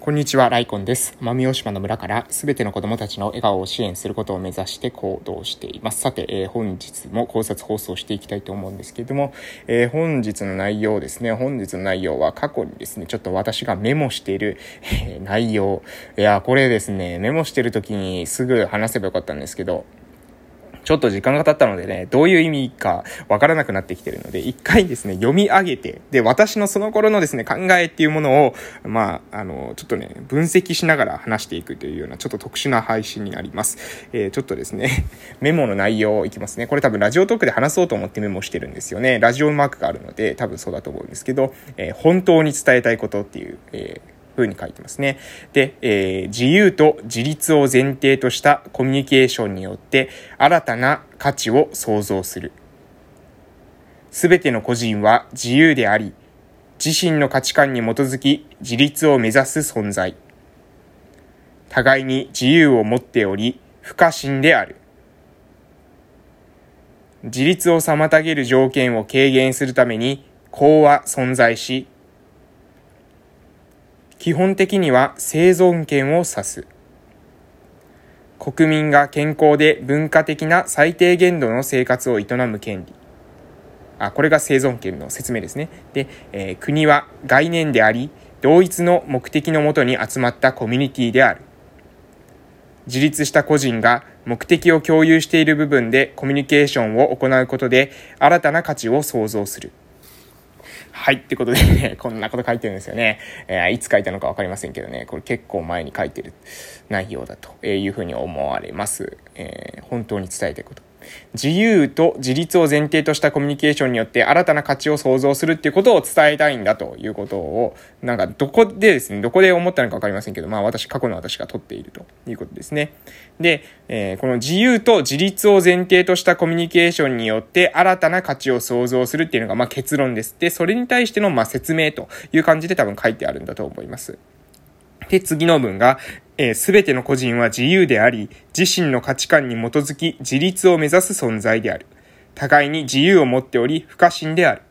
こんにちは、ライコンです。奄美大島の村からすべての子供たちの笑顔を支援することを目指して行動しています。さて、えー、本日も考察放送していきたいと思うんですけれども、えー、本日の内容ですね、本日の内容は過去にですね、ちょっと私がメモしている、えー、内容。いや、これですね、メモしてる時にすぐ話せばよかったんですけど、ちょっと時間が経ったのでね、どういう意味かわからなくなってきてるので、一回ですね、読み上げて、で、私のその頃のですね、考えっていうものを、まあ、あの、ちょっとね、分析しながら話していくというような、ちょっと特殊な配信になります。えー、ちょっとですね、メモの内容いきますね。これ多分ラジオトークで話そうと思ってメモしてるんですよね。ラジオマークがあるので、多分そうだと思うんですけど、えー、本当に伝えたいことっていう、えーふうに書いてますね。で、えー、自由と自立を前提としたコミュニケーションによって新たな価値を創造する。すべての個人は自由であり、自身の価値観に基づき自立を目指す存在。互いに自由を持っており、不可侵である。自立を妨げる条件を軽減するために、公は存在し、基本的には生存権を指す。国民が健康で文化的な最低限度の生活を営む権利。あ、これが生存権の説明ですね。で、えー、国は概念であり、同一の目的のもとに集まったコミュニティである。自立した個人が目的を共有している部分でコミュニケーションを行うことで新たな価値を創造する。はい。ってことでね、こんなこと書いてるんですよね。えー、いつ書いたのかわかりませんけどね、これ結構前に書いてる内容だというふうに思われます。えー、本当に伝えたいこと。自由と自立を前提としたコミュニケーションによって新たな価値を創造するっていうことを伝えたいんだということを、なんかどこでですね、どこで思ったのかわかりませんけど、まあ私、過去の私が取っているということですね。で、えー、この自由と自立を前提としたコミュニケーションによって新たな価値を創造するっていうのがまあ結論です。で、それに対してのまあ説明という感じで多分書いてあるんだと思います。で、次の文が、えー、全ての個人は自由であり、自身の価値観に基づき自立を目指す存在である。互いに自由を持っており、不可侵である。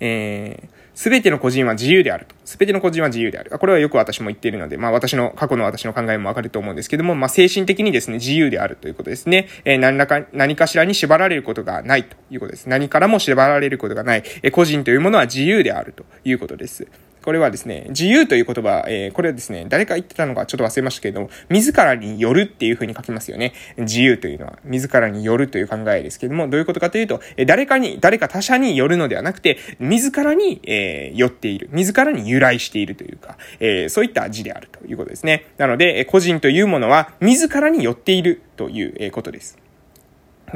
えす、べての個人は自由であると。すべての個人は自由である。これはよく私も言っているので、まあ私の、過去の私の考えもわかると思うんですけども、まあ精神的にですね、自由であるということですね。えー、何らか、何かしらに縛られることがないということです。何からも縛られることがない。えー、個人というものは自由であるということです。これはですね、自由という言葉、えー、これはですね、誰か言ってたのかちょっと忘れましたけれども、自らによるっていう風に書きますよね。自由というのは、自らによるという考えですけれども、どういうことかというと、え誰かに、誰か他者によるのではなくて、自らに、えー、寄っている。自らに由来しているというか、えー、そういった字であるということですね。なので、個人というものは、自らに寄っているということです。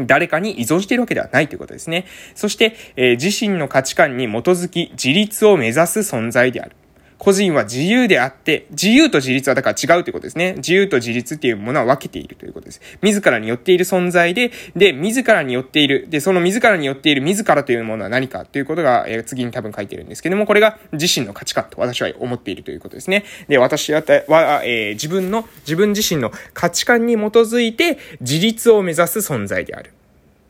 誰かに依存しているわけではないということですね。そして、えー、自身の価値観に基づき自立を目指す存在である。個人は自由であって、自由と自立はだから違うということですね。自由と自立っていうものは分けているということです。自らによっている存在で、で、自らによっている。で、その自らによっている自らというものは何かということが、えー、次に多分書いてるんですけども、これが自身の価値観と私は思っているということですね。で、私は、えー、自分の、自分自身の価値観に基づいて自立を目指す存在である。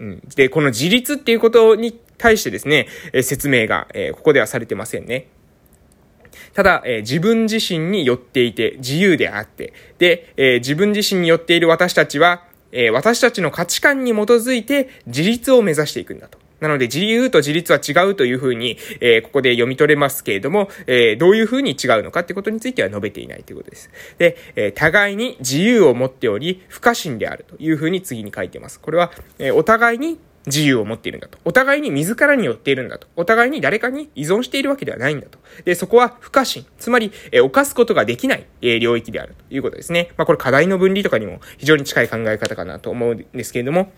うん。で、この自立っていうことに対してですね、え説明が、えここではされてませんね。ただ、え自分自身に寄っていて、自由であって、で、え自分自身に寄っている私たちは、え私たちの価値観に基づいて自立を目指していくんだと。なので、自由と自立は違うというふうに、えー、ここで読み取れますけれども、えー、どういうふうに違うのかってことについては述べていないということです。で、えー、互いに自由を持っており、不可侵であるというふうに次に書いてます。これは、えお互いに自由を持っているんだと。お互いに自らによっているんだと。お互いに誰かに依存しているわけではないんだと。で、そこは不可侵。つまり、え犯すことができない、え領域であるということですね。まあ、これ課題の分離とかにも非常に近い考え方かなと思うんですけれども、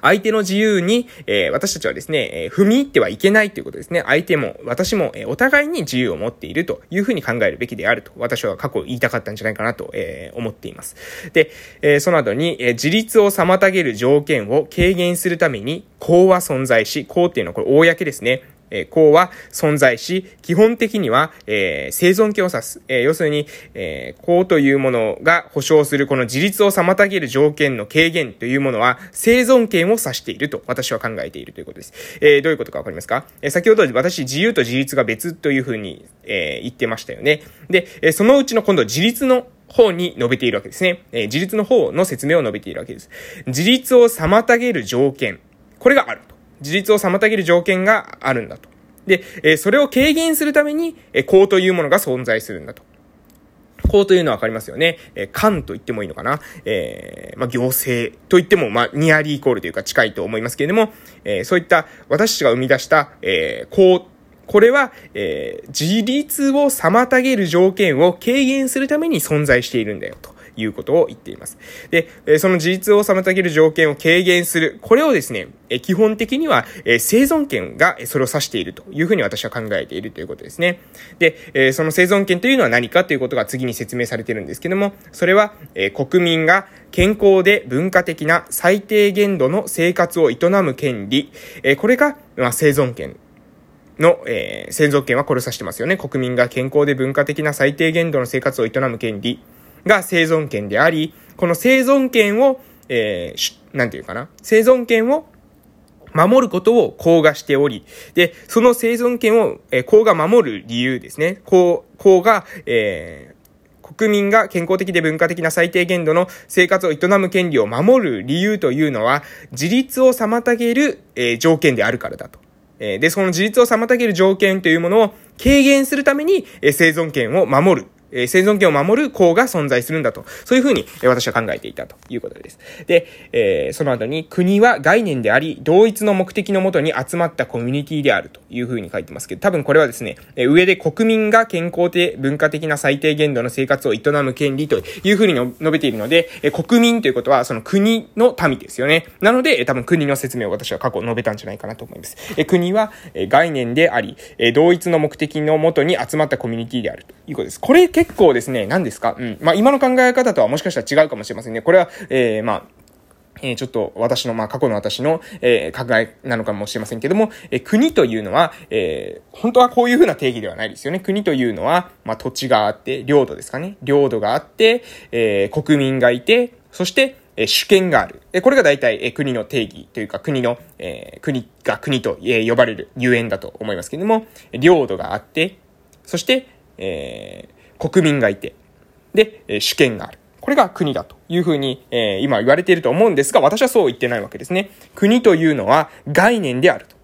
相手の自由に、えー、私たちはですね、えー、踏み入ってはいけないということですね。相手も、私も、えー、お互いに自由を持っているというふうに考えるべきであると、私は過去言いたかったんじゃないかなと、えー、思っています。で、えー、その後に、えー、自立を妨げる条件を軽減するために、公は存在し、公っていうのはこれ公ですね。えー、公は存在し、基本的には、え、生存権を指す。え、要するに、えー、公というものが保障するこの自立を妨げる条件の軽減というものは、生存権を指していると私は考えているということです。え、どういうことかわかりますか？え、先ほど私、自由と自立が別というふうに、え、言ってましたよね。で、え、そのうちの今度自立の方に述べているわけですね。え、自立の方の説明を述べているわけです。自立を妨げる条件。これがある。自立を妨げる条件があるんだと。で、え、それを軽減するために、えー、公というものが存在するんだと。公というのはわかりますよね。えー、官と言ってもいいのかな。えー、まあ、行政と言っても、まあ、ニアリーイコールというか近いと思いますけれども、えー、そういった私たちが生み出した、えー、公これは、えー、自立を妨げる条件を軽減するために存在しているんだよと。いうことを言っています。で、その自立を妨げる条件を軽減する。これをですね、基本的には生存権がそれを指しているというふうに私は考えているということですね。で、その生存権というのは何かということが次に説明されているんですけども、それは国民が健康で文化的な最低限度の生活を営む権利、これが生存権の、えー、生存権はこれを指してますよね。国民が健康で文化的な最低限度の生活を営む権利が生存権であり、この生存権を、えー、なんていうかな？生存権を守ることを公がしており、で、その生存権を、えー、公が守る理由ですね。公、公が、えー、国民が健康的で文化的な最低限度の生活を営む権利を守る理由というのは、自立を妨げる、えー、条件であるからだと。えで、その自立を妨げる条件というものを軽減するために、え生存権を守る。え生存権を守る項が存在するんだと。そういうふうに、え私は考えていたということです。で、えー、その後に、国は概念であり、同一の目的のもとに集まったコミュニティであるというふうに書いてますけど、多分これはですね、え上で国民が健康で文化的な最低限度の生活を営む権利というふうに述べているので、え国民ということはその国の民ですよね。なので、え多分国の説明を私は過去述べたんじゃないかなと思います。え国は、え概念であり、え同一の目的のもとに集まったコミュニティであるということです。これ結結構ですね、何ですか？うん。まあ、今の考え方とはもしかしたら違うかもしれませんね。これは、えー、まあ、えー、ちょっと私の、まあ、過去の私の、えー、考えなのかもしれませんけども、えー、国というのは、えー、本当はこういうふうな定義ではないですよね。国というのは、まあ、土地があって、領土ですかね。領土があって、えー、国民がいて、そして、え主権がある。えこれが大体、え国の定義というか国の、え国が国と、え呼ばれるゆえんだと思いますけれども、領土があって、そして、え国民がいて、で、え主権がある。これが国だというふうに、え、今言われていると思うんですが、私はそう言ってないわけですね。国というのは概念であると。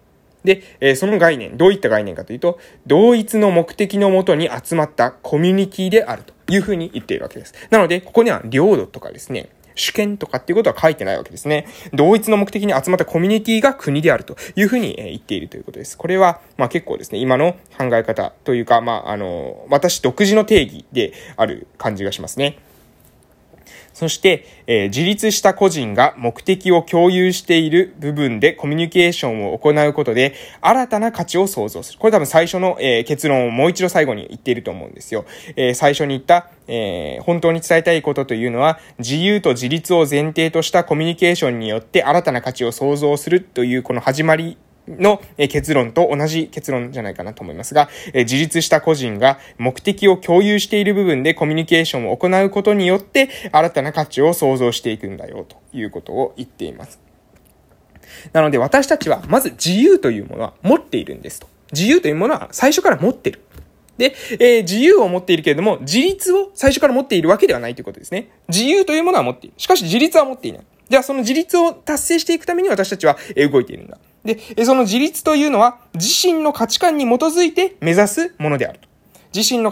で、え、その概念、どういった概念かというと、同一の目的のもとに集まったコミュニティであるというふうに言っているわけです。なので、ここには領土とかですね、主権とかっていうことは書いてないわけですね。同一の目的に集まったコミュニティが国であるというふうに言っているということです。これは、まあ結構ですね、今の考え方というか、まああの、私独自の定義である感じがしますね。そして、えー、自立した個人が目的を共有している部分でコミュニケーションを行うことで、新たな価値を創造する。これ多分最初の、えー、結論をもう一度最後に言っていると思うんですよ。えー、最初に言った、えー、本当に伝えたいことというのは、自由と自立を前提としたコミュニケーションによって新たな価値を創造するというこの始まりの結論と同じ結論じゃないかなと思いますが、自立した個人が目的を共有している部分でコミュニケーションを行うことによって新たな価値を創造していくんだよということを言っています。なので私たちはまず自由というものは持っているんですと。自由というものは最初から持ってる。で、えー、自由を持っているけれども、自立を最初から持っているわけではないということですね。自由というものは持っている。しかし自立は持っていない。じゃあその自立を達成していくために私たちは動いているんだ。で、その自立というのは自身の価値観に基づいて目指すものであると。自身の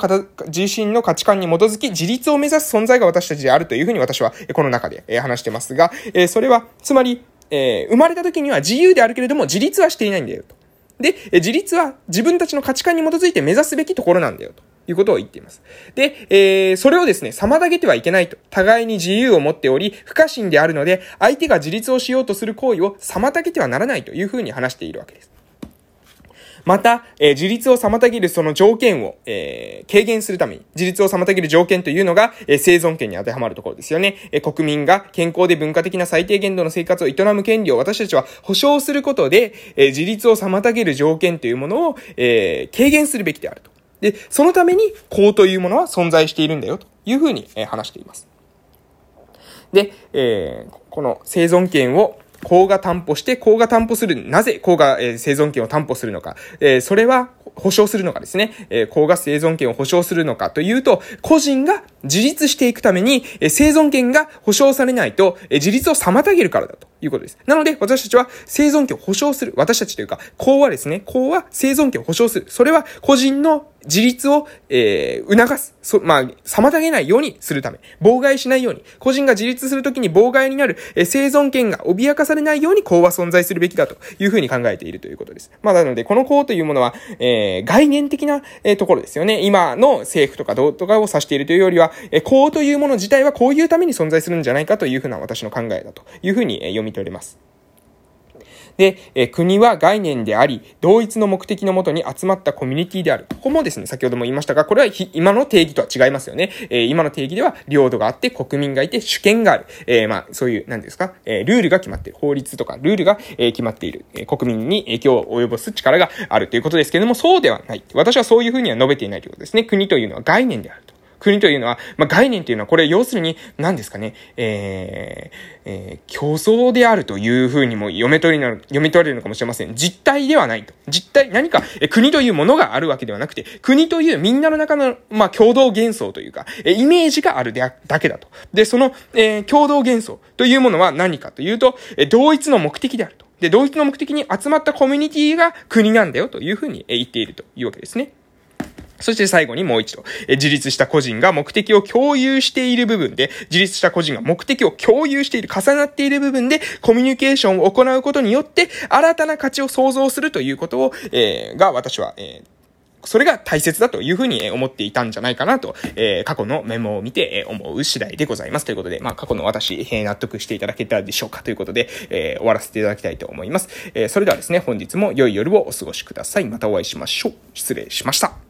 自身の価値観に基づき自立を目指す存在が私たちであるというふうに私はこの中で話してますが、それは、つまり、え、生まれた時には自由であるけれども自立はしていないんだよと。で、自立は自分たちの価値観に基づいて目指すべきところなんだよと。いうことを言っています。で、えー、それをですね、妨げてはいけないと。互いに自由を持っており、不可侵であるので、相手が自立をしようとする行為を妨げてはならないというふうに話しているわけです。また、えー、自立を妨げるその条件を、えー、軽減するために、自立を妨げる条件というのが、えー、生存権に当てはまるところですよね。えー、国民が健康で文化的な最低限度の生活を営む権利を私たちは保障することで、えー、自立を妨げる条件というものを、えー、軽減するべきであると。で、そのために公というものは存在しているんだよというふうに、え、話しています。で、えー、この生存権を公が担保して、公が担保する、なぜ公が、え、生存権を担保するのか、え、それは保証するのかですね、え、公が生存権を保証するのかというと、個人が自立していくために、え、生存権が保証されないと、え、自立を妨げるからだということです。なので、私たちは生存権を保証する。私たちというか、公はですね、公は生存権を保証する。それは個人の自立を、えー、促す。そ、まあ、妨げないようにするため。妨害しないように。個人が自立するときに妨害になる、えー、生存権が脅かされないように公は存在するべきだというふうに考えているということです。まあ、なので、この公というものは、えー、概念的な、えー、ところですよね。今の政府とかどうとかを指しているというよりは、えー、公というもの自体はこういうために存在するんじゃないかというふうな私の考えだというふうに、えー、読み取れます。で、え国は概念であり、同一の目的のもとに集まったコミュニティである。ここもですね、先ほども言いましたが、これは今の定義とは違いますよね。え今の定義では、領土があって、国民がいて、主権がある。えまあ、そういう、何ですか、えルールが決まっている。法律とかルールが、え決まっている。え国民に影響を及ぼす力があるということですけれども、そうではない。私はそういうふうには述べていないということですね。国というのは概念であると。国というのは、まあ、概念というのは、これ要するに、何ですかね、えー、えー、競争であるというふうにも読み取りなる読み取れるのかもしれません。実体ではないと。実体、何か、え国というものがあるわけではなくて、国というみんなの中の、まあ、共同幻想というか、えイメージがあるであだけだと。で、その、えー、共同幻想というものは何かというと、え同一の目的であると。で、同一の目的に集まったコミュニティが国なんだよというふうに言っているというわけですね。そして最後にもう一度、え自立した個人が目的を共有している部分で、自立した個人が目的を共有している、重なっている部分で、コミュニケーションを行うことによって、新たな価値を創造するということを、えー、が私は、えーそれが大切だというふうに思っていたんじゃないかなと、えー、過去のメモを見て、え思う次第でございます。ということで、まあ、過去の私、えー、納得していただけたでしょうかということで、えー、終わらせていただきたいと思います。えそれではですね、本日も良い夜をお過ごしください。またお会いしましょう。失礼しました。